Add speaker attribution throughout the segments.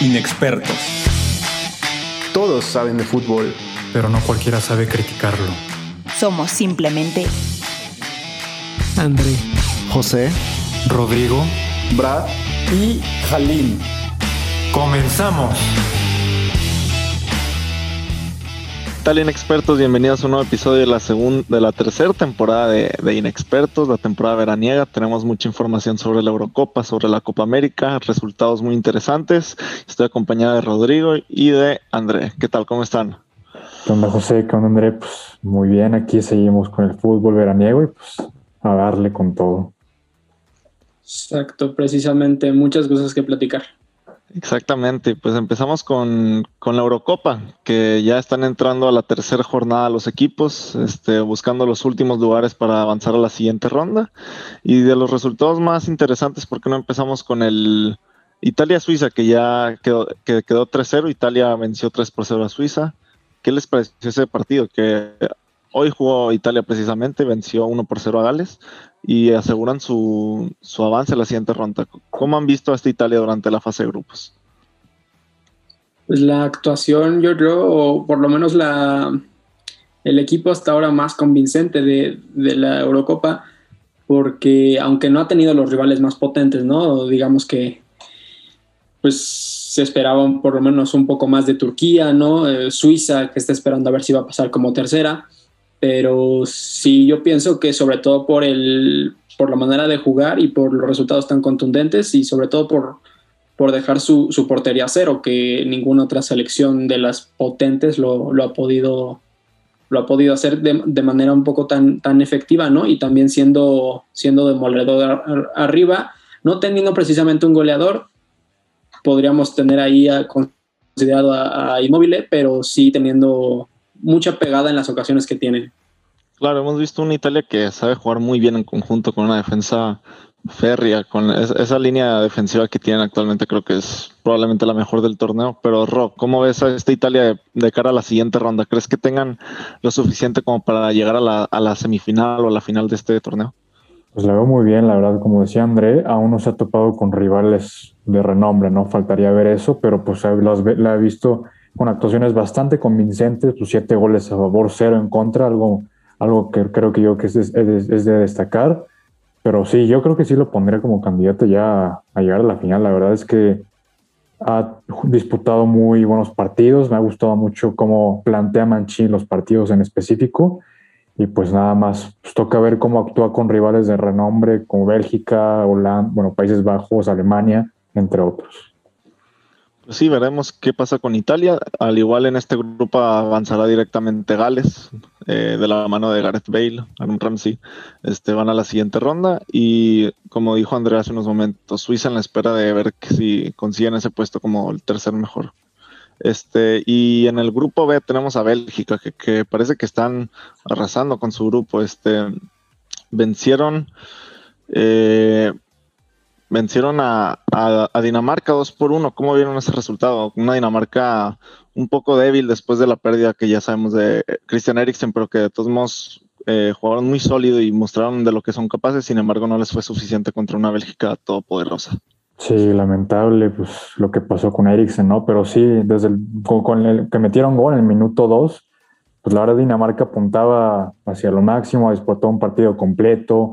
Speaker 1: Inexpertos.
Speaker 2: Todos saben de fútbol,
Speaker 3: pero no cualquiera sabe criticarlo.
Speaker 4: Somos simplemente
Speaker 5: André,
Speaker 6: José,
Speaker 3: Rodrigo,
Speaker 2: Brad y Halim.
Speaker 3: ¡Comenzamos!
Speaker 6: Tal Inexpertos? Bienvenidos a un nuevo episodio de la segunda, de la tercera temporada de, de, Inexpertos, la temporada veraniega. Tenemos mucha información sobre la Eurocopa, sobre la Copa América, resultados muy interesantes. Estoy acompañado de Rodrigo y de André. ¿Qué tal? ¿Cómo están?
Speaker 7: ¿Qué onda, José? ¿Qué onda, André? Pues muy bien, aquí seguimos con el fútbol veraniego y pues a darle con todo.
Speaker 5: Exacto, precisamente muchas cosas que platicar.
Speaker 6: Exactamente, pues empezamos con, con, la Eurocopa, que ya están entrando a la tercera jornada los equipos, este, buscando los últimos lugares para avanzar a la siguiente ronda. Y de los resultados más interesantes, ¿por qué no empezamos con el Italia-Suiza, que ya quedó, que quedó 3-0? Italia venció 3 por 0 a Suiza. ¿Qué les pareció ese partido? Que hoy jugó Italia precisamente, venció 1 por 0 a Gales y aseguran su, su, avance a la siguiente ronda. ¿Cómo han visto a esta Italia durante la fase de grupos?
Speaker 5: Pues la actuación, yo creo, o por lo menos la, el equipo hasta ahora más convincente de, de, la Eurocopa, porque aunque no ha tenido los rivales más potentes, ¿no? Digamos que pues se esperaba por lo menos un poco más de Turquía, ¿no? Eh, Suiza, que está esperando a ver si va a pasar como tercera pero sí yo pienso que sobre todo por el por la manera de jugar y por los resultados tan contundentes y sobre todo por, por dejar su, su portería cero, que ninguna otra selección de las potentes lo, lo ha podido lo ha podido hacer de, de, manera un poco tan, tan efectiva, ¿no? Y también siendo, siendo demoledor arriba, no teniendo precisamente un goleador, podríamos tener ahí a, considerado a, a Immobile, pero sí teniendo mucha pegada en las ocasiones que tienen.
Speaker 6: Claro, hemos visto una Italia que sabe jugar muy bien en conjunto con una defensa férrea, con esa línea defensiva que tienen actualmente, creo que es probablemente la mejor del torneo. Pero Rob, ¿cómo ves a esta Italia de, cara a la siguiente ronda? ¿Crees que tengan lo suficiente como para llegar a la, a la semifinal o a la final de este torneo?
Speaker 7: Pues la veo muy bien, la verdad, como decía André, aún no se ha topado con rivales de renombre, ¿no? Faltaría ver eso, pero pues la he visto con actuaciones bastante convincentes, sus siete goles a favor, cero en contra, algo, algo que creo que yo que es, es, de destacar. Pero sí, yo creo que sí lo pondré como candidato ya a, llegar a la final. La verdad es que ha disputado muy buenos partidos. Me ha gustado mucho cómo plantea Mancini los partidos en específico. Y pues nada más, pues toca ver cómo actúa con rivales de renombre como Bélgica, Holanda, bueno, Países Bajos, Alemania, entre otros.
Speaker 6: Sí, veremos qué pasa con Italia. Al igual en este grupo avanzará directamente Gales, eh, de la mano de Gareth Bale, Aaron Ramsey. Este, van a la siguiente ronda y como dijo Andrea hace unos momentos, Suiza en la espera de ver si consiguen ese puesto como el tercer mejor. Este, y en el grupo B tenemos a Bélgica, que, que parece que están arrasando con su grupo. Este, vencieron eh, vencieron a, Dinamarca 2 por 1. ¿Cómo vieron ese resultado? Una Dinamarca un poco débil después de la pérdida que ya sabemos de Christian Eriksen, pero que de todos modos eh, jugaron muy sólido y mostraron de lo que son capaces. Sin embargo, no les fue suficiente contra una Bélgica todopoderosa.
Speaker 7: Sí, lamentable pues lo que pasó con Eriksen, ¿no? Pero sí, desde el, con, el que metieron gol en el minuto 2, pues la verdad Dinamarca apuntaba hacia lo máximo, disputó un partido completo,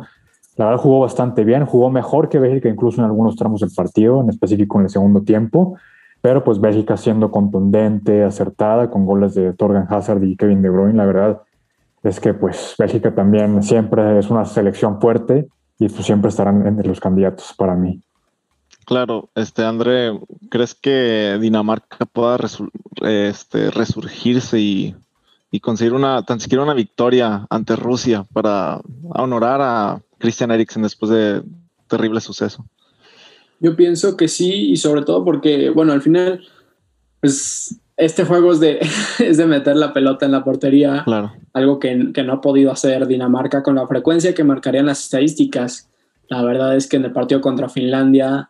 Speaker 7: la verdad jugó bastante bien, jugó mejor que Bélgica incluso en algunos tramos del partido, en específico en el segundo tiempo, pero pues Bélgica siendo contundente, acertada, con goles de Torgan Hazard y Kevin De Bruyne, la verdad es que pues Bélgica también siempre es una selección fuerte y pues siempre estarán entre los candidatos para mí.
Speaker 6: Claro, este André, ¿crees que Dinamarca pueda este, resurgirse y, y conseguir una, tan siquiera una victoria ante Rusia para honorar a Christian Eriksen después de terrible suceso?
Speaker 5: Yo pienso que sí, y sobre todo porque, bueno, al final, pues este juego es de, es de meter la pelota en la portería,
Speaker 6: claro.
Speaker 5: algo que, que, no ha podido hacer Dinamarca con la frecuencia que marcarían las estadísticas. La verdad es que en el partido contra Finlandia,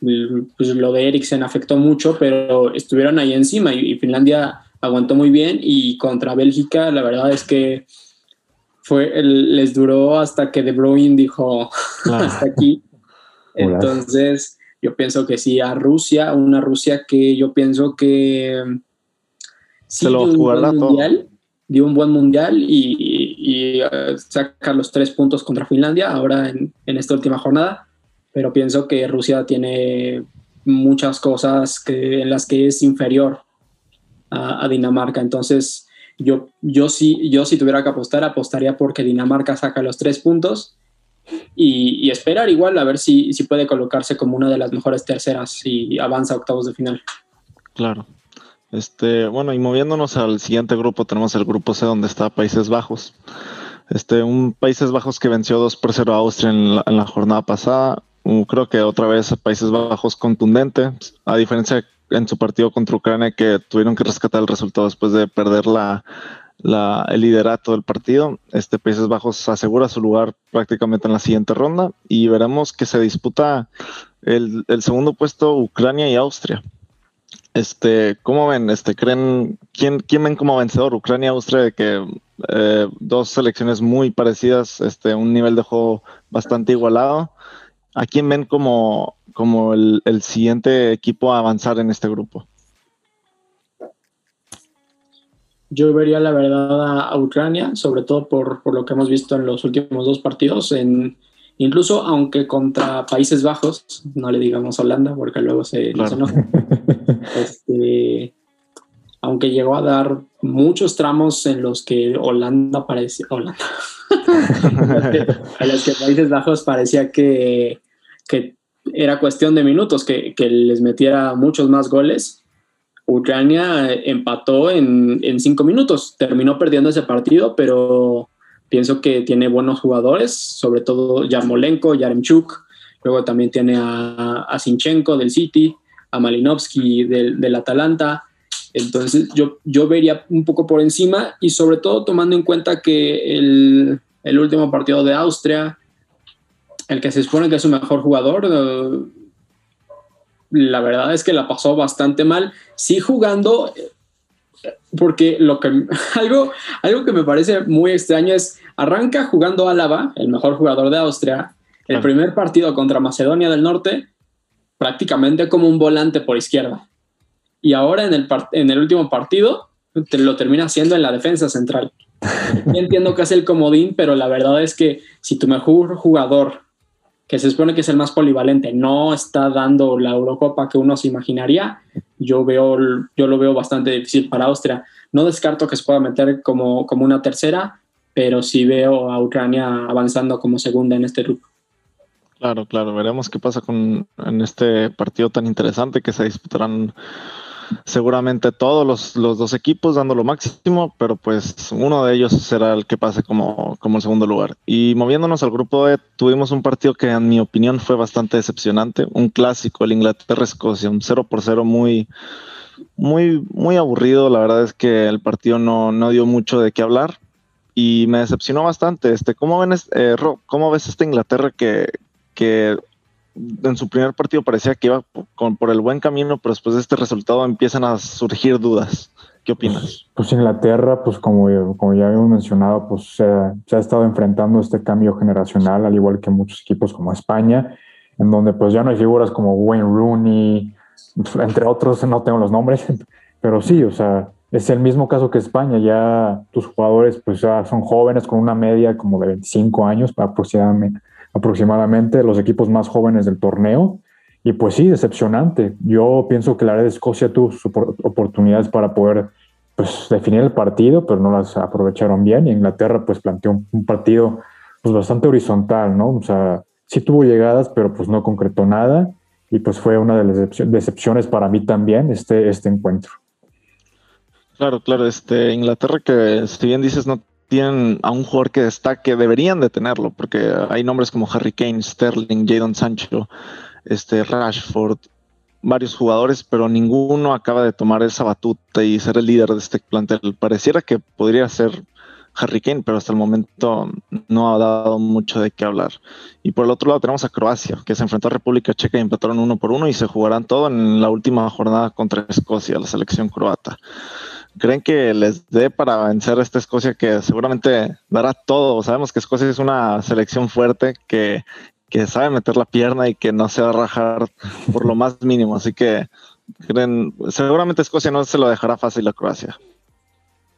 Speaker 5: pues lo de Eriksen afectó mucho, pero estuvieron ahí encima y, y Finlandia aguantó muy bien y contra Bélgica, la verdad es que fue, les duró hasta que De Bruyne dijo hasta aquí. Entonces, yo pienso que sí a Rusia, una Rusia que yo pienso que sí
Speaker 6: Se lo
Speaker 5: dio un buen
Speaker 6: todo.
Speaker 5: mundial, dio un buen mundial y, y, eh, saca los tres puntos contra Finlandia ahora en, en esta última jornada, pero pienso que Rusia tiene muchas cosas que, en las que es inferior a, a Dinamarca, entonces yo, yo, sí, yo si tuviera que apostar, apostaría porque Dinamarca saca los tres puntos y, esperar igual a ver si, si puede colocarse como una de las mejores terceras y avanza a octavos de final.
Speaker 6: Claro. Este, bueno, y moviéndonos al siguiente grupo, tenemos el grupo C donde está Países Bajos. Este, un Países Bajos que venció 2 por 0 a Austria en la, jornada pasada. Uh, creo que otra vez Países Bajos contundente, a diferencia en su partido contra Ucrania que tuvieron que rescatar el resultado después de perder la, el liderato del partido. Este Países Bajos asegura su lugar prácticamente en la siguiente ronda y veremos que se disputa el, el segundo puesto Ucrania y Austria. Este, ¿cómo ven? Este, ¿creen quién, quién ven como vencedor? Ucrania, Austria, de que eh, dos selecciones muy parecidas, este, un nivel de juego bastante igualado. ¿A quién ven como, como el, el siguiente equipo a avanzar en este grupo?
Speaker 5: Yo vería la verdad a, Ucrania, sobre todo por, por, lo que hemos visto en los últimos dos partidos, en, incluso aunque contra Países Bajos, no le digamos Holanda porque luego se,
Speaker 6: Claro.
Speaker 5: se enoja, este, aunque llegó a dar muchos tramos en los que Holanda parecía, Holanda, en los que Países Bajos parecía que, que era cuestión de minutos, que, les metiera muchos más goles. Ucrania empató en, cinco minutos, terminó perdiendo ese partido, pero pienso que tiene buenos jugadores, sobre todo Yarmolenko, Yaremchuk, luego también tiene a, Sinchenko del City, a Malinovsky del, Atalanta, entonces yo, yo vería un poco por encima y sobre todo tomando en cuenta que el último partido de Austria, el que se supone que es su mejor jugador, uh, la verdad es que la pasó bastante mal, sí jugando porque lo que algo, algo que me parece muy extraño es arranca jugando Álava, el mejor jugador de Austria, el
Speaker 6: Ah.
Speaker 5: primer partido contra Macedonia del Norte, prácticamente como un volante por izquierda. Y ahora en el, en el último partido te lo termina haciendo en la defensa central. Yo entiendo que es el comodín, pero la verdad es que si tu mejor jugador, que se supone que es el más polivalente, no está dando la Eurocopa que uno se imaginaría, yo, veo, yo lo veo bastante difícil para Austria. No descarto que se pueda meter como, como una tercera, pero sí veo a Ucrania avanzando como segunda en este grupo.
Speaker 6: Claro, claro, veremos qué pasa con en este partido tan interesante que se disputarán seguramente todos los, los dos equipos dando lo máximo, pero pues uno de ellos será el que pase como, como el segundo lugar. Y moviéndonos al grupo E, tuvimos un partido que en mi opinión fue bastante decepcionante, un clásico, el Inglaterra-Escocia, un 0 por 0 muy, muy, muy aburrido. La verdad es que el partido no, no dio mucho de qué hablar y me decepcionó bastante. Este, ¿cómo, ven, eh, Ro, ¿Cómo ves esta Inglaterra que, que en su primer partido parecía que iba por, el buen camino, pero después de este resultado empiezan a surgir dudas? ¿Qué opinas?
Speaker 7: Pues Inglaterra, pues como, ya habíamos mencionado, pues se, ha estado enfrentando este cambio generacional, al igual que muchos equipos como España, en donde pues ya no hay figuras como Wayne Rooney, entre otros, no tengo los nombres, pero sí, o sea, es el mismo caso que España, ya tus jugadores pues son jóvenes con una media como de 25 años aproximadamente, aproximadamente los equipos más jóvenes del torneo. Y pues sí, decepcionante. Yo pienso que la área de Escocia tuvo sus opor- oportunidades para poder pues, definir el partido, pero no las aprovecharon bien. Y Inglaterra pues planteó un, un partido pues bastante horizontal, ¿no? O sea, sí tuvo llegadas, pero pues no concretó nada. Y pues fue una de las decepcio- decepciones para mí también este, este encuentro.
Speaker 6: Claro, claro, este Inglaterra que si bien dices no tienen a un jugador que destaque, deberían de tenerlo, porque hay nombres como Harry Kane, Sterling, Jadon Sancho, este Rashford, varios jugadores, pero ninguno acaba de tomar esa batuta y ser el líder de este plantel. Pareciera que podría ser Harry Kane, pero hasta el momento no ha dado mucho de qué hablar. Y por el otro lado tenemos a Croacia, que se enfrentó a República Checa y empataron uno por uno y se jugarán todo en la última jornada contra Escocia, la selección croata. ¿Creen que les dé para vencer a esta Escocia que seguramente dará todo? Sabemos que Escocia es una selección fuerte que, que sabe meter la pierna y que no se va a rajar por lo más mínimo. Así que creen, seguramente Escocia no se lo dejará fácil a Croacia.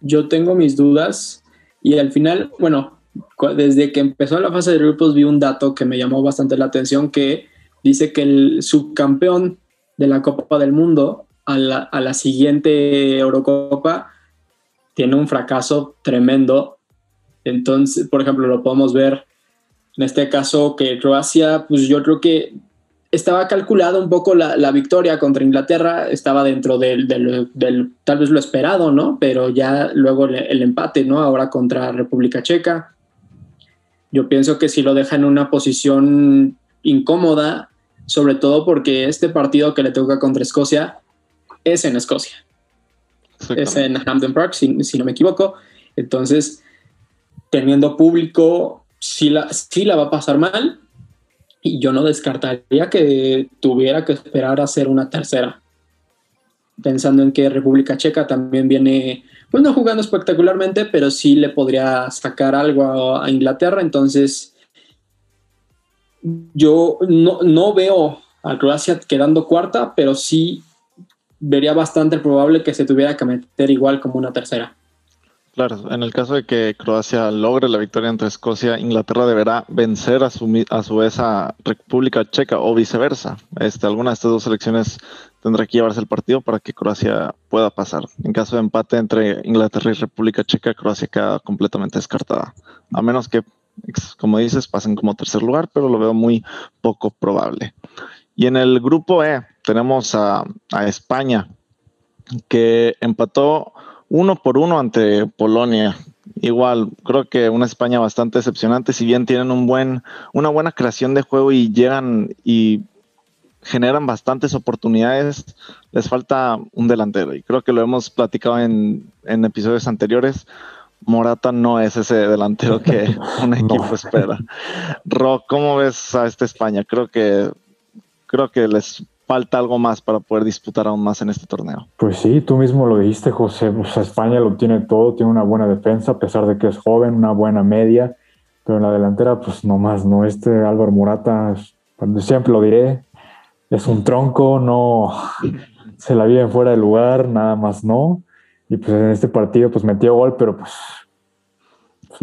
Speaker 5: Yo tengo mis dudas y al final, bueno, desde que empezó la fase de grupos vi un dato que me llamó bastante la atención que dice que el subcampeón de la Copa del Mundo a la, a la siguiente Eurocopa tiene un fracaso tremendo. Entonces, por ejemplo, lo podemos ver en este caso que Croacia, pues yo creo que estaba calculado un poco la, victoria contra Inglaterra, estaba dentro del, tal vez lo esperado, ¿no? Pero ya luego el, empate, ¿no? Ahora contra República Checa. Yo pienso que si lo deja en una posición incómoda, sobre todo porque este partido que le toca contra Escocia es en Escocia. Es en Hampden Park, si, si no me equivoco. Entonces, teniendo público, sí la, sí la va a pasar mal y yo no descartaría que tuviera que esperar a hacer una tercera. Pensando en que República Checa también viene, pues no jugando espectacularmente, pero sí le podría sacar algo a, Inglaterra. Entonces, yo no, no veo a Croacia quedando cuarta, pero sí vería bastante probable que se tuviera que meter igual como una tercera.
Speaker 6: Claro, en el caso de que Croacia logre la victoria entre Escocia, Inglaterra deberá vencer a su, a su vez a República Checa o viceversa. Este, alguna de estas dos selecciones tendrá que llevarse el partido para que Croacia pueda pasar. En caso de empate entre Inglaterra y República Checa, Croacia queda completamente descartada. A menos que, como dices, pasen como tercer lugar, pero lo veo muy poco probable. Y en el grupo E tenemos a, a España, que empató uno por uno ante Polonia. Igual, creo que una España bastante decepcionante, si bien tienen un buen, una buena creación de juego y llegan y generan bastantes oportunidades, les falta un delantero. Y creo que lo hemos platicado en, episodios anteriores. Morata no es ese delantero que un equipo espera. Ro, ¿cómo ves a esta España? Creo que creo que les falta algo más para poder disputar aún más en este torneo.
Speaker 7: Pues sí, tú mismo lo dijiste, José. España lo tiene todo, tiene una buena defensa, a pesar de que es joven, una buena media, pero en la delantera, pues no más, no. Este Álvaro Morata, siempre lo diré, es un tronco, no se la vive fuera de lugar, nada más no. Y pues en este partido, pues metió gol, pero pues, pues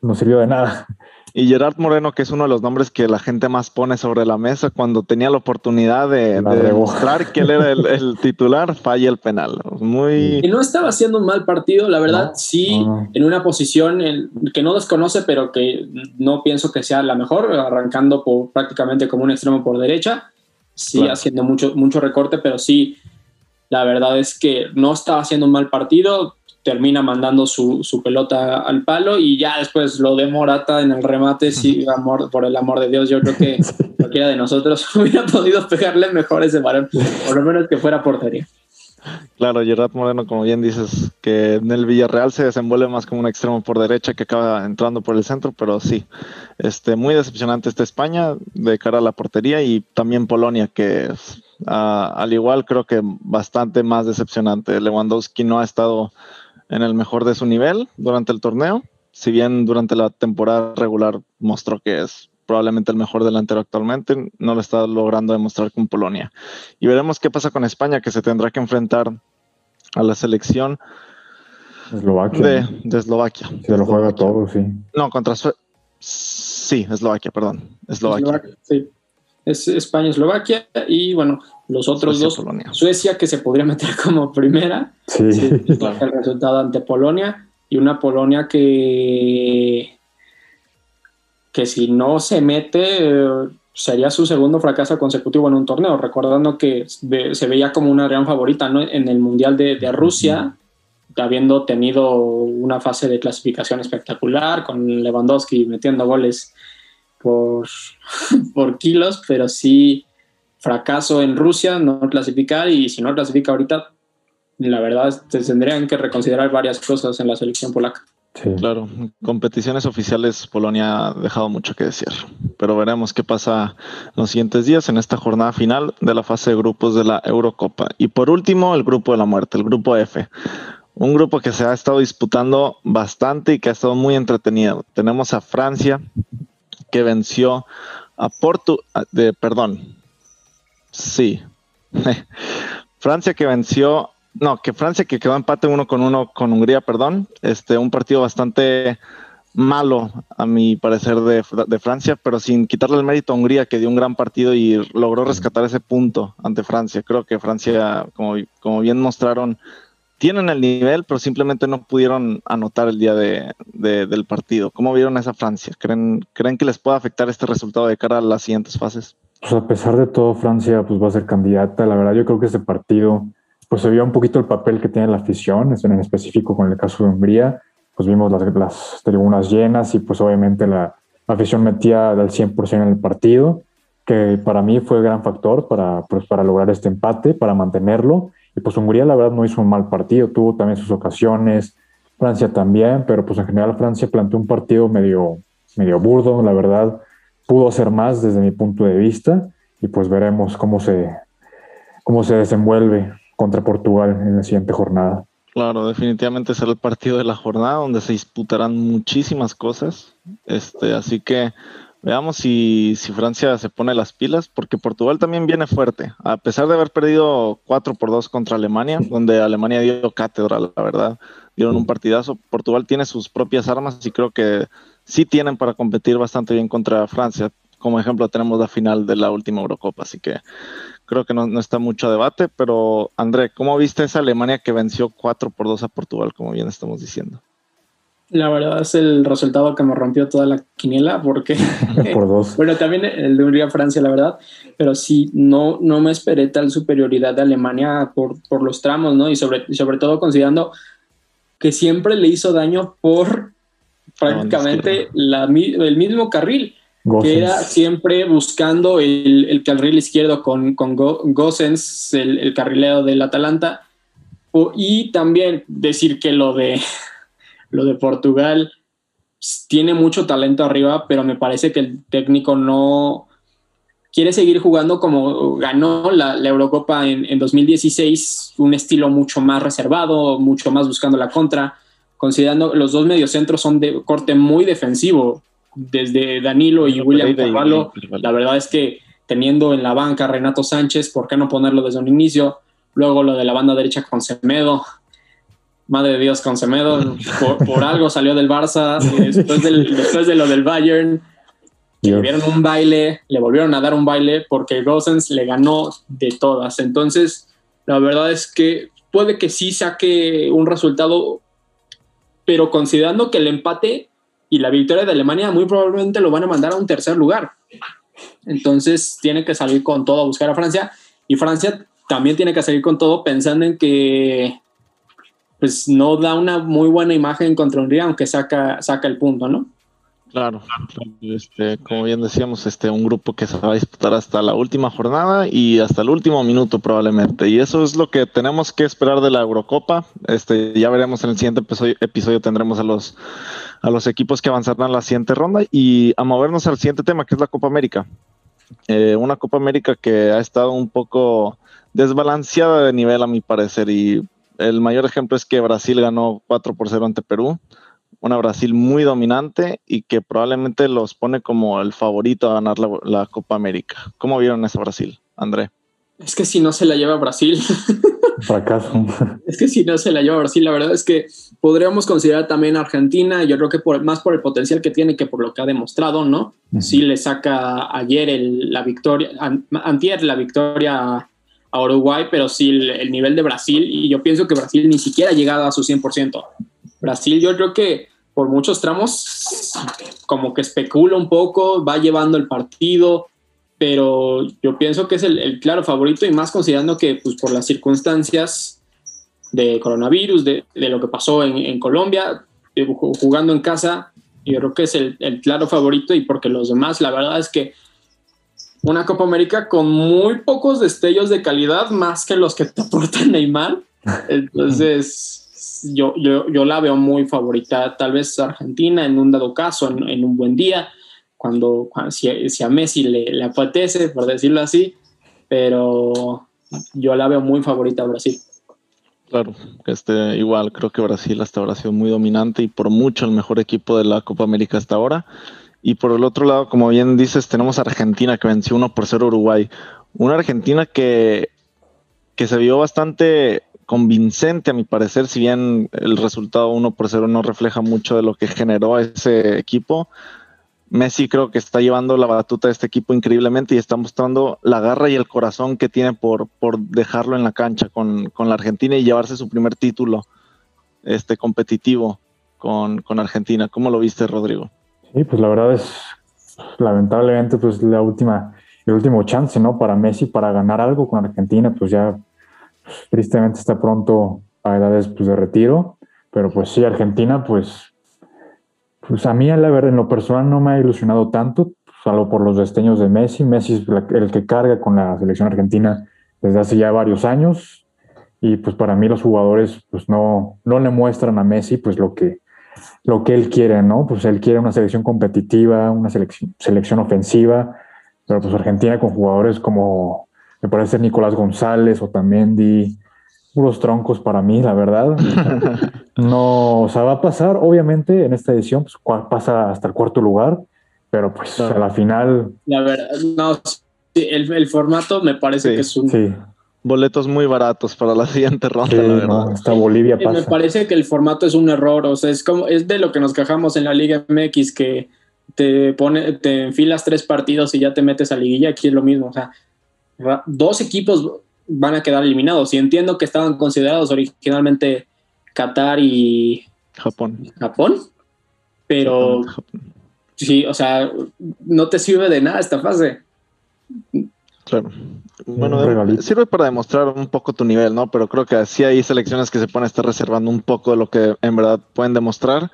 Speaker 7: no sirvió de nada.
Speaker 6: Y Gerard Moreno, que es uno de los nombres que la gente más pone sobre la mesa cuando tenía la oportunidad de, demostrar que él era el, titular, falla el penal. Muy...
Speaker 5: Y no estaba haciendo un mal partido, la verdad, sí, en una posición que no desconoce, pero que no pienso que sea la mejor, arrancando por, prácticamente como un extremo por derecha, sí, haciendo mucho, mucho recorte, pero sí, la verdad es que no estaba haciendo un mal partido, termina mandando su, pelota al palo y ya después lo de Morata en el remate, sí, amor, por el amor de Dios, yo creo que cualquiera de nosotros hubiera podido pegarle mejor ese balón, por lo menos que fuera portería.
Speaker 6: Claro, Gerard Moreno, como bien dices, que en el Villarreal se desenvuelve más como un extremo por derecha que acaba entrando por el centro, pero sí, este, muy decepcionante esta España de cara a la portería y también Polonia, que ah, al igual creo que bastante más decepcionante. Lewandowski no ha estado en el mejor de su nivel durante el torneo, si bien durante la temporada regular mostró que es probablemente el mejor delantero actualmente, no lo está logrando demostrar con Polonia. Y veremos qué pasa con España, que se tendrá que enfrentar a la selección
Speaker 7: Eslovaquia.
Speaker 6: De, Eslovaquia.
Speaker 7: Se lo juega todo, sí.
Speaker 6: No, contra Sí, Eslovaquia, perdón. Eslovaquia.
Speaker 5: sí. Es España-Eslovaquia y bueno, los otros dos, Suecia que se podría meter como primera,
Speaker 7: sí.
Speaker 5: el resultado ante Polonia y una Polonia que que si no se mete sería su segundo fracaso consecutivo en un torneo, recordando que se veía como una gran favorita en el Mundial de, Rusia, habiendo tenido una fase de clasificación espectacular, con Lewandowski metiendo goles por, por kilos, pero sí fracaso en Rusia, no clasificar y si no clasifica ahorita, la verdad se tendrían que reconsiderar varias cosas en la selección polaca.
Speaker 6: Sí. Claro, competiciones oficiales Polonia ha dejado mucho que decir, pero veremos qué pasa los siguientes días en esta jornada final de la fase de grupos de la Eurocopa. Y por último, el grupo de la muerte, el grupo F. Un grupo que se ha estado disputando bastante y que ha estado muy entretenido. Tenemos a Francia, que venció a Portu, de, perdón, sí, Francia que venció, no, que Francia que quedó empate uno con uno con Hungría, perdón, este, un partido bastante malo, a mi parecer, de, Francia, pero sin quitarle el mérito a Hungría, que dio un gran partido y logró rescatar ese punto ante Francia. Creo que Francia, como, como bien mostraron, tienen el nivel, pero simplemente no pudieron anotar el día de, del partido. ¿Cómo vieron esa Francia? ¿Creen, ¿Creen que les pueda afectar este resultado de cara a las siguientes fases?
Speaker 7: Pues a pesar de todo, Francia pues va a ser candidata. La verdad, yo creo que este partido pues se vio un poquito el papel que tiene la afición, en específico con el caso de Hungría pues vimos las, las tribunas llenas y pues obviamente la, afición metía del 100% en el partido, que para mí fue gran factor para, pues, para lograr este empate, para mantenerlo. Y pues Hungría la verdad no hizo un mal partido, tuvo también sus ocasiones, Francia también, pero pues en general Francia planteó un partido medio, medio burdo, la verdad, pudo hacer más desde mi punto de vista y pues veremos cómo se, cómo se desenvuelve contra Portugal en la siguiente jornada.
Speaker 6: Claro, definitivamente será el partido de la jornada donde se disputarán muchísimas cosas. Este, así que veamos si, si, Francia se pone las pilas, porque Portugal también viene fuerte. A pesar de haber perdido 4 por 2 contra Alemania, donde Alemania dio cátedra, la verdad, dieron un partidazo. Portugal tiene sus propias armas y creo que sí tienen para competir bastante bien contra Francia. Como ejemplo tenemos la final de la última Eurocopa, así que creo que no, está mucho debate, pero André, ¿cómo viste esa Alemania que venció 4 por 2 a Portugal, como bien estamos diciendo?
Speaker 5: La verdad es el resultado que me rompió toda la quiniela, porque.
Speaker 7: por dos.
Speaker 5: bueno, también el de Hungría-Francia, la verdad, pero sí, no, no me esperé tal superioridad de Alemania por, por los tramos, ¿no? Y sobre, sobre todo considerando que siempre le hizo daño por prácticamente la, el mismo carril que era siempre buscando el, carril izquierdo con, con Gossens, el, el, carrilero del Atalanta, y también decir que lo de, lo de Portugal tiene mucho talento arriba, pero me parece que el técnico no quiere seguir jugando como ganó la, Eurocopa en, en 2016, un estilo mucho más reservado, mucho más buscando la contra, considerando los dos mediocentros son de corte muy defensivo desde Danilo y William Carvalho, la verdad es que teniendo en la banca Renato Sánchez, ¿por qué no ponerlo desde un inicio? Luego lo de la banda derecha con Semedo. Madre de Dios, con Semedo, por, algo salió del Barça, después, de lo del Bayern, le dieron un baile, le volvieron a dar un baile porque Gosens le ganó de todas. Entonces, la verdad es que puede que sí saque un resultado, pero considerando que el empate y la victoria de Alemania muy probablemente lo van a mandar a un tercer lugar. Entonces tiene que salir con todo a buscar a Francia y Francia también tiene que salir con todo pensando en que pues no da una muy buena imagen contra Hungría aunque saca, saca el punto, ¿no?
Speaker 6: Claro, este, como bien decíamos, este, un grupo que se va a disputar hasta la última jornada y hasta el último minuto probablemente. Y eso es lo que tenemos que esperar de la Eurocopa. Este, ya veremos en el siguiente episodio, tendremos a los, a los equipos que avanzarán a la siguiente ronda y a movernos al siguiente tema, que es la Copa América. Eh, una Copa América que ha estado un poco desbalanceada de nivel a mi parecer y el mayor ejemplo es que Brasil ganó 4 por 0 ante Perú una Brasil muy dominante y que probablemente los pone como el favorito a ganar la, Copa América. ¿Cómo vieron esa Brasil, André?
Speaker 5: Es que si no se la lleva Brasil.
Speaker 7: Fracaso.
Speaker 5: es que si no se la lleva Brasil, la verdad es que podríamos considerar también Argentina, yo creo que por, más por el potencial que tiene que por lo que ha demostrado, ¿no? Si le saca ayer la victoria, antier la victoria a Uruguay, pero sí el, el, nivel de Brasil, y yo pienso que Brasil ni siquiera ha llegado a su 100%. Brasil yo creo que por muchos tramos como que especula un poco, va llevando el partido, pero yo pienso que es el, claro favorito y más considerando que pues, por las circunstancias de coronavirus, de, lo que pasó en, Colombia, eh, jugando en casa, yo creo que es el, claro favorito y porque los demás, la verdad es que una Copa América con muy pocos destellos de calidad, más que los que te aporta Neymar. Entonces, yo, yo, la veo muy favorita, tal vez Argentina en un dado caso, en, un buen día, cuando, si, a Messi le, le, apetece, por decirlo así, pero yo la veo muy favorita a Brasil.
Speaker 6: Claro, este, igual creo que Brasil hasta ahora ha sido muy dominante y por mucho el mejor equipo de la Copa América hasta ahora. Y por el otro lado, como bien dices, tenemos a Argentina que venció 1 por 0 Uruguay. Una Argentina que, que se vio bastante convincente, a mi parecer, si bien el resultado 1 por 0 no refleja mucho de lo que generó ese equipo. Messi creo que está llevando la batuta de este equipo increíblemente y está mostrando la garra y el corazón que tiene por, por dejarlo en la cancha con, con la Argentina y llevarse su primer título este, competitivo con, con Argentina. ¿Cómo lo viste, Rodrigo?
Speaker 7: Sí, pues la verdad es, lamentablemente, pues la última, el último chance, ¿no? Para Messi para ganar algo con Argentina, pues ya pues, tristemente está pronto a edades pues, de retiro, pero pues sí, Argentina, pues, pues a mí, la verdad, en lo personal no me ha ilusionado tanto, salvo por los desteños de Messi. Messi es el que carga con la selección argentina desde hace ya varios años y pues para mí los jugadores pues no, no le muestran a Messi pues lo que, lo que él quiere, ¿no? Pues él quiere una selección competitiva, una selección, selección ofensiva, pero pues Argentina con jugadores como, me parece Nicolás González o también di puros troncos para mí, la verdad. no, o sea, va a pasar, obviamente, en esta edición, pues pasa hasta el cuarto lugar, pero pues a la final...
Speaker 5: La verdad, no, el, el formato me parece que es un...
Speaker 7: Sí
Speaker 6: boletos muy baratos para la siguiente ronda,
Speaker 7: la verdad. hasta Bolivia pasa.
Speaker 5: Me parece que el formato es un error, o sea, es como es de lo que nos quejamos en la Liga MX que te pone te enfilas tres partidos y ya te metes a liguilla, aquí es lo mismo, o sea, dos equipos van a quedar eliminados y entiendo que estaban considerados originalmente Qatar y
Speaker 6: Japón.
Speaker 5: Japón, pero sí, o sea, no te sirve de nada esta fase.
Speaker 6: Claro. Bueno, sirve para demostrar un poco tu nivel, ¿no? Pero creo que sí hay selecciones que se pueden estar reservando un poco de lo que en verdad pueden demostrar.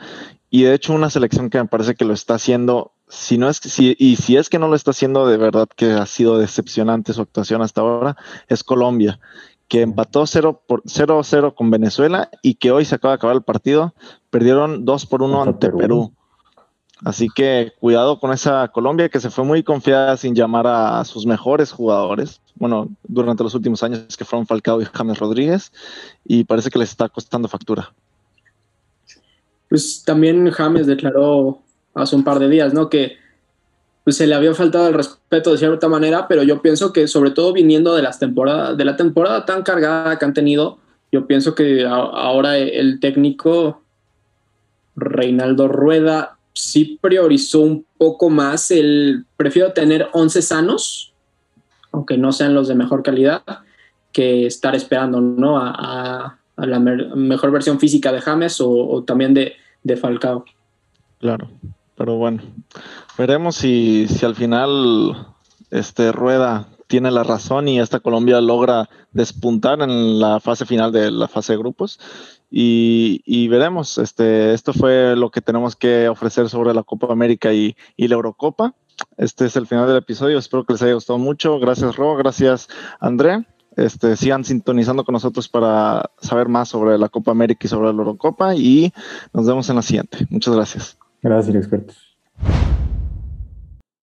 Speaker 6: Y de hecho, una selección que me parece que lo está haciendo, si no es que, si, y si es que no lo está haciendo de verdad, que ha sido decepcionante su actuación hasta ahora, es Colombia, que empató 0 por 0-0 con Venezuela y que hoy se acaba de acabar el partido. Perdieron 2 por 1 ante Perú. Así que cuidado con esa Colombia que se fue muy confiada sin llamar a sus mejores jugadores. Bueno, durante los últimos años que fueron Falcao y James Rodríguez y parece que les está costando factura.
Speaker 5: Pues también James declaró hace un par de días, ¿no? Que pues, se le había faltado el respeto de cierta manera, pero yo pienso que sobre todo viniendo de las temporadas, de la temporada tan cargada que han tenido, yo pienso que ahora el técnico Reinaldo Rueda sí priorizó un poco más el, prefiero tener 11 sanos, aunque no sean los de mejor calidad, que estar esperando ¿no? a, la mejor versión física de James o, también de, de, Falcao.
Speaker 6: Claro, pero bueno, veremos si, si al final este Rueda tiene la razón y esta Colombia logra despuntar en la fase final de la fase de grupos y, veremos. Este, esto fue lo que tenemos que ofrecer sobre la Copa América y, la Eurocopa. Este es el final del episodio. Espero que les haya gustado mucho. Gracias, Ro. Gracias, André. Este, sigan sintonizando con nosotros para saber más sobre la Copa América y sobre la Eurocopa. Y nos vemos en la siguiente. Muchas gracias.
Speaker 7: Gracias, expertos.